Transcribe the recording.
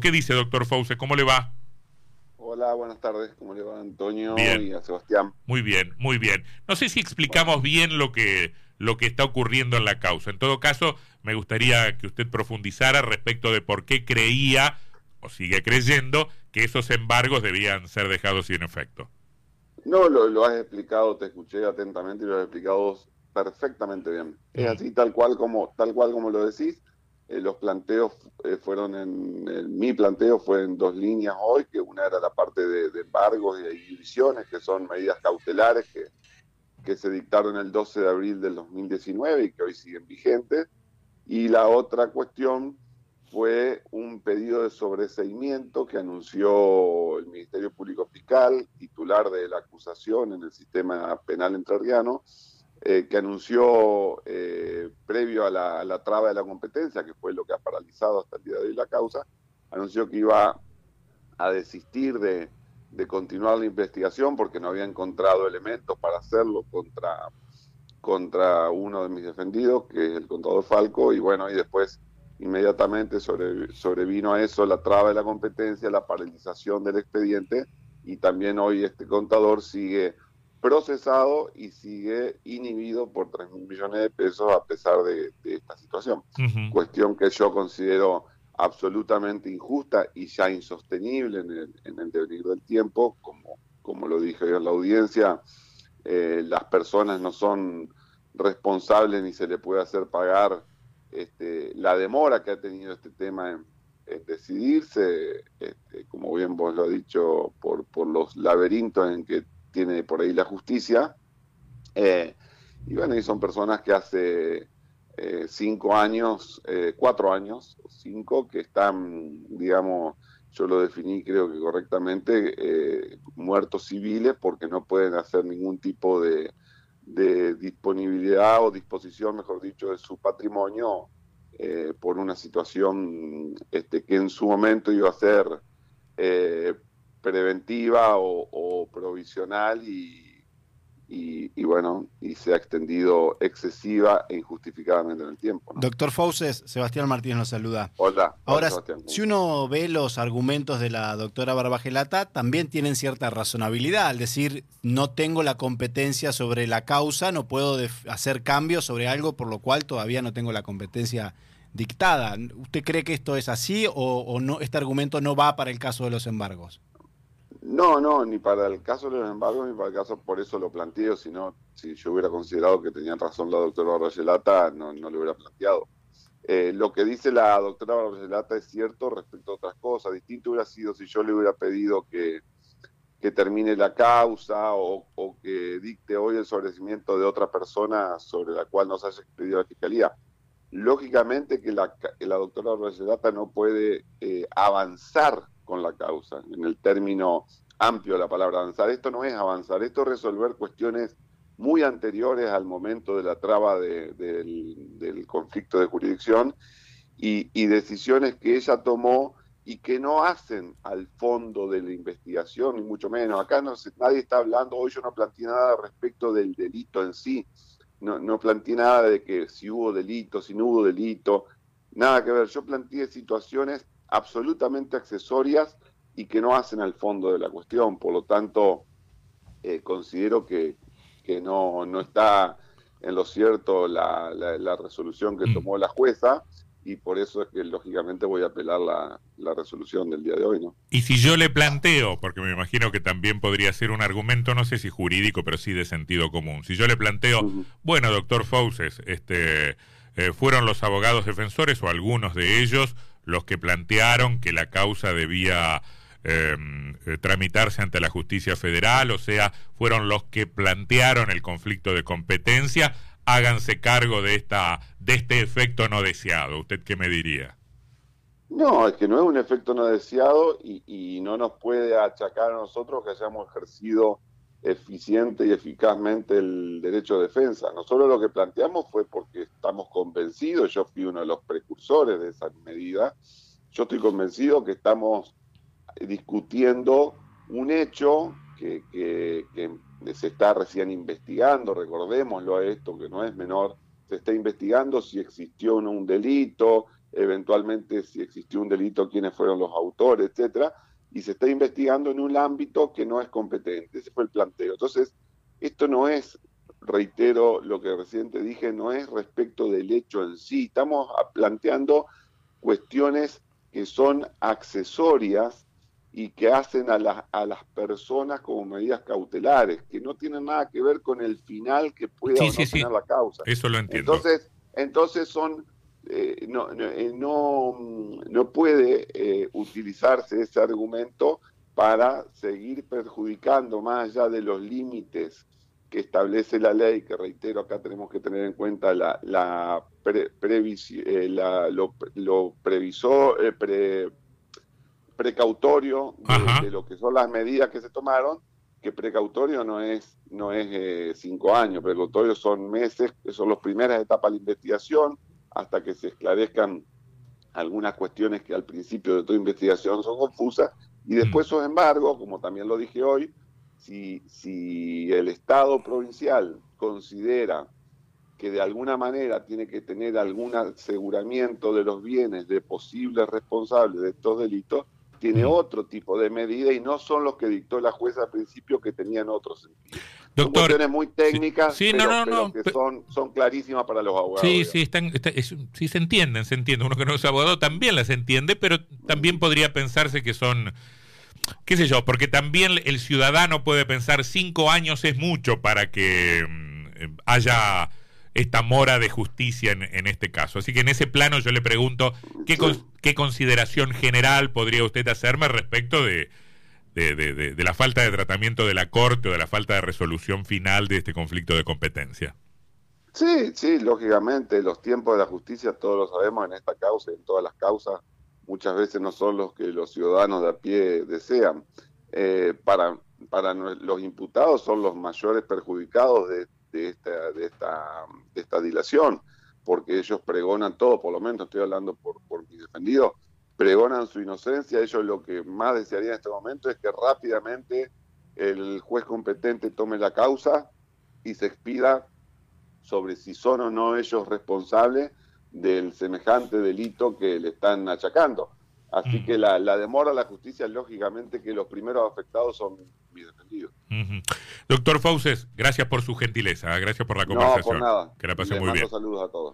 ¿Qué dice, doctor Fause? ¿Cómo le va? Hola, buenas tardes. ¿Cómo le va Antonio y a Sebastián? Muy bien, muy bien. No sé si explicamos bien lo que, lo que está ocurriendo en la causa. En todo caso, me gustaría que usted profundizara respecto de por qué creía o sigue creyendo que esos embargos debían ser dejados sin efecto. No, lo, lo has explicado, te escuché atentamente y lo has explicado perfectamente bien. Es así tal cual como tal cual como lo decís. Eh, los planteos eh, fueron en, mi planteo fue en dos líneas hoy, que una era la parte de, embargos y de inhibiciones, que son medidas cautelares que, que se dictaron el 12 de abril del 2019 y que hoy siguen vigentes. Y la otra cuestión fue un pedido de sobreseimiento que anunció el Ministerio Público Fiscal, titular de la acusación en el sistema penal entrerriano, eh, que anunció eh, previo a la, traba de la competencia, que fue lo que ha paralizado hasta el día de hoy la causa, anunció que iba a desistir de, continuar la investigación porque no había encontrado elementos para hacerlo contra, contra uno de mis defendidos, que es el contador Falco, y bueno, y después inmediatamente sobre, sobrevino a eso la traba de la competencia, la paralización del expediente, y también hoy este contador sigue procesado y sigue inhibido por 3 mil millones de pesos a pesar de, esta situación. Cuestión que yo considero absolutamente injusta y ya insostenible en el, en el devenir del tiempo, como, como lo dije en la audiencia, eh, las personas no son responsables ni se le puede hacer pagar este, la demora que ha tenido este tema en, decidirse, este, como bien vos lo has dicho, por, por los laberintos en que tiene por ahí la justicia. Eh, y bueno, y son personas que hace eh, cinco años, eh, cuatro años, cinco, que están, digamos, yo lo definí creo que correctamente, muertos civiles porque no pueden hacer ningún tipo de, disponibilidad o disposición, mejor dicho, de su patrimonio por una situación este, que en su momento iba a ser preventiva o, provisional y, y, bueno, y se ha extendido excesiva e injustificadamente en el tiempo. Doctor Fauces, Sebastián Martínez nos saluda. Hola. Ahora, si uno ve los argumentos de la doctora Barbagelata, también tienen cierta razonabilidad, al decir, no tengo la competencia sobre la causa, no puedo hacer cambios sobre algo por lo cual todavía no tengo la competencia dictada. ¿Usted cree que esto es así o, o no, este argumento no va para el caso de los embargos? No, no, ni para el caso de los embargos, ni para el caso, por eso lo planteo, sino si yo hubiera considerado que tenía razón la doctora Barrayelata, no, no lo hubiera planteado. Eh, lo que dice la doctora Barrayelata es cierto respecto a otras cosas. Distinto hubiera sido si yo le hubiera pedido que, que termine la causa o, que dicte hoy el sobrecimiento de otra persona sobre la cual nos haya expedido la fiscalía. Lógicamente que la, la doctora Barrayelata no puede eh, avanzar con la causa, en el término amplio de la palabra avanzar. Esto no es avanzar, esto es resolver cuestiones muy anteriores al momento de la traba del, conflicto de jurisdicción y, decisiones que ella tomó y que no hacen al fondo de la investigación, ni mucho menos. Acá no nadie está hablando, hoy yo no planteé nada respecto del delito en sí, no, no planteé nada de que si hubo delito, si no hubo delito, nada que ver. Yo planteé situaciones absolutamente accesorias y que no hacen al fondo de la cuestión. Por lo tanto, eh, considero que, que no, no, está en lo cierto la, la, resolución que mm. tomó la jueza y por eso es que lógicamente voy a apelar la, la, resolución del día de hoy, ¿no? Y si yo le planteo, porque me imagino que también podría ser un argumento, no sé si jurídico, pero sí de sentido común. Si yo le planteo, bueno, doctor Fauces, este, eh, fueron los abogados defensores o algunos de ellos los que plantearon que la causa debía em, eh, tramitarse ante la justicia federal, o sea, fueron los que plantearon el conflicto de competencia, háganse cargo de esta de este efecto no deseado. ¿Usted qué me diría? No, es que no es un efecto no deseado y, y no nos puede achacar a nosotros que hayamos ejercido eficiente y eficazmente el derecho de defensa. Nosotros lo que planteamos fue porque estamos convencidos, yo fui uno de los precursores de esa medida, yo estoy convencido que estamos discutiendo un hecho que, se está recién investigando, recordémoslo a esto, que no es menor, se está investigando si existió o no un delito, eventualmente si existió un delito, quiénes fueron los autores, etcétera, y se está investigando en un ámbito que no es competente. Ese fue el planteo. Entonces, esto no es, reitero lo que recién te dije, no es respecto del hecho en sí. Estamos planteando cuestiones que son accesorias y que hacen a, las a las personas como medidas cautelares, que no tienen nada que ver con el final que pueda no tener la causa. Eso lo entiendo. Entonces, entonces son eh, no, no, eh, no, puede eh, utilizarse ese argumento para seguir perjudicando más allá de los límites que establece la ley, que reitero, acá tenemos que tener en cuenta la, la, la lo, lo, previsor, precautorio de, lo que son las medidas que se tomaron, que precautorio no es no es cinco años, precautorio son meses, que son las primeras etapas de la investigación, hasta que se esclarezcan algunas cuestiones que al principio de toda investigación son confusas, y después, mm. sin embargo, como también lo dije hoy, si, si el Estado provincial considera que de alguna manera tiene que tener algún aseguramiento de los bienes de posibles responsables de estos delitos, tiene mm. otro tipo de medida y no son los que dictó la jueza al principio que tenían otro sentido. Doctor, son cuestiones muy técnicas, sí, pero, que son, son clarísimas para los abogados. Sí, sí, están, sí se entienden, se entiende. Uno que no es abogado también las entiende, pero también podría pensarse que son, qué sé yo, porque también el ciudadano puede pensar cinco años es mucho para que mm, haya esta mora de justicia en, este caso. Así que en ese plano yo le pregunto, ¿qué, consideración general podría usted hacerme respecto de de, la falta de tratamiento de la Corte o de la falta de resolución final de este conflicto de competencia. Sí, sí, lógicamente, los tiempos de la justicia, todos lo sabemos en esta causa y en todas las causas, muchas veces no son los que los ciudadanos de a pie desean. Eh, para, para los imputados son los mayores perjudicados de, esta, de, esta, de esta dilación, porque ellos pregonan todo, por lo menos estoy hablando por, por mi defendido, pregonan su inocencia. Ellos lo que más desearían en este momento es que rápidamente el juez competente tome la causa y se expida sobre si son o no ellos responsables del semejante delito que le están achacando. Así que la, demora a la justicia, lógicamente que los primeros afectados son mis defendidos. Doctor Fauces, gracias por su gentileza, gracias por la conversación. No, por nada. Que la pase muy bien. saludos a todos.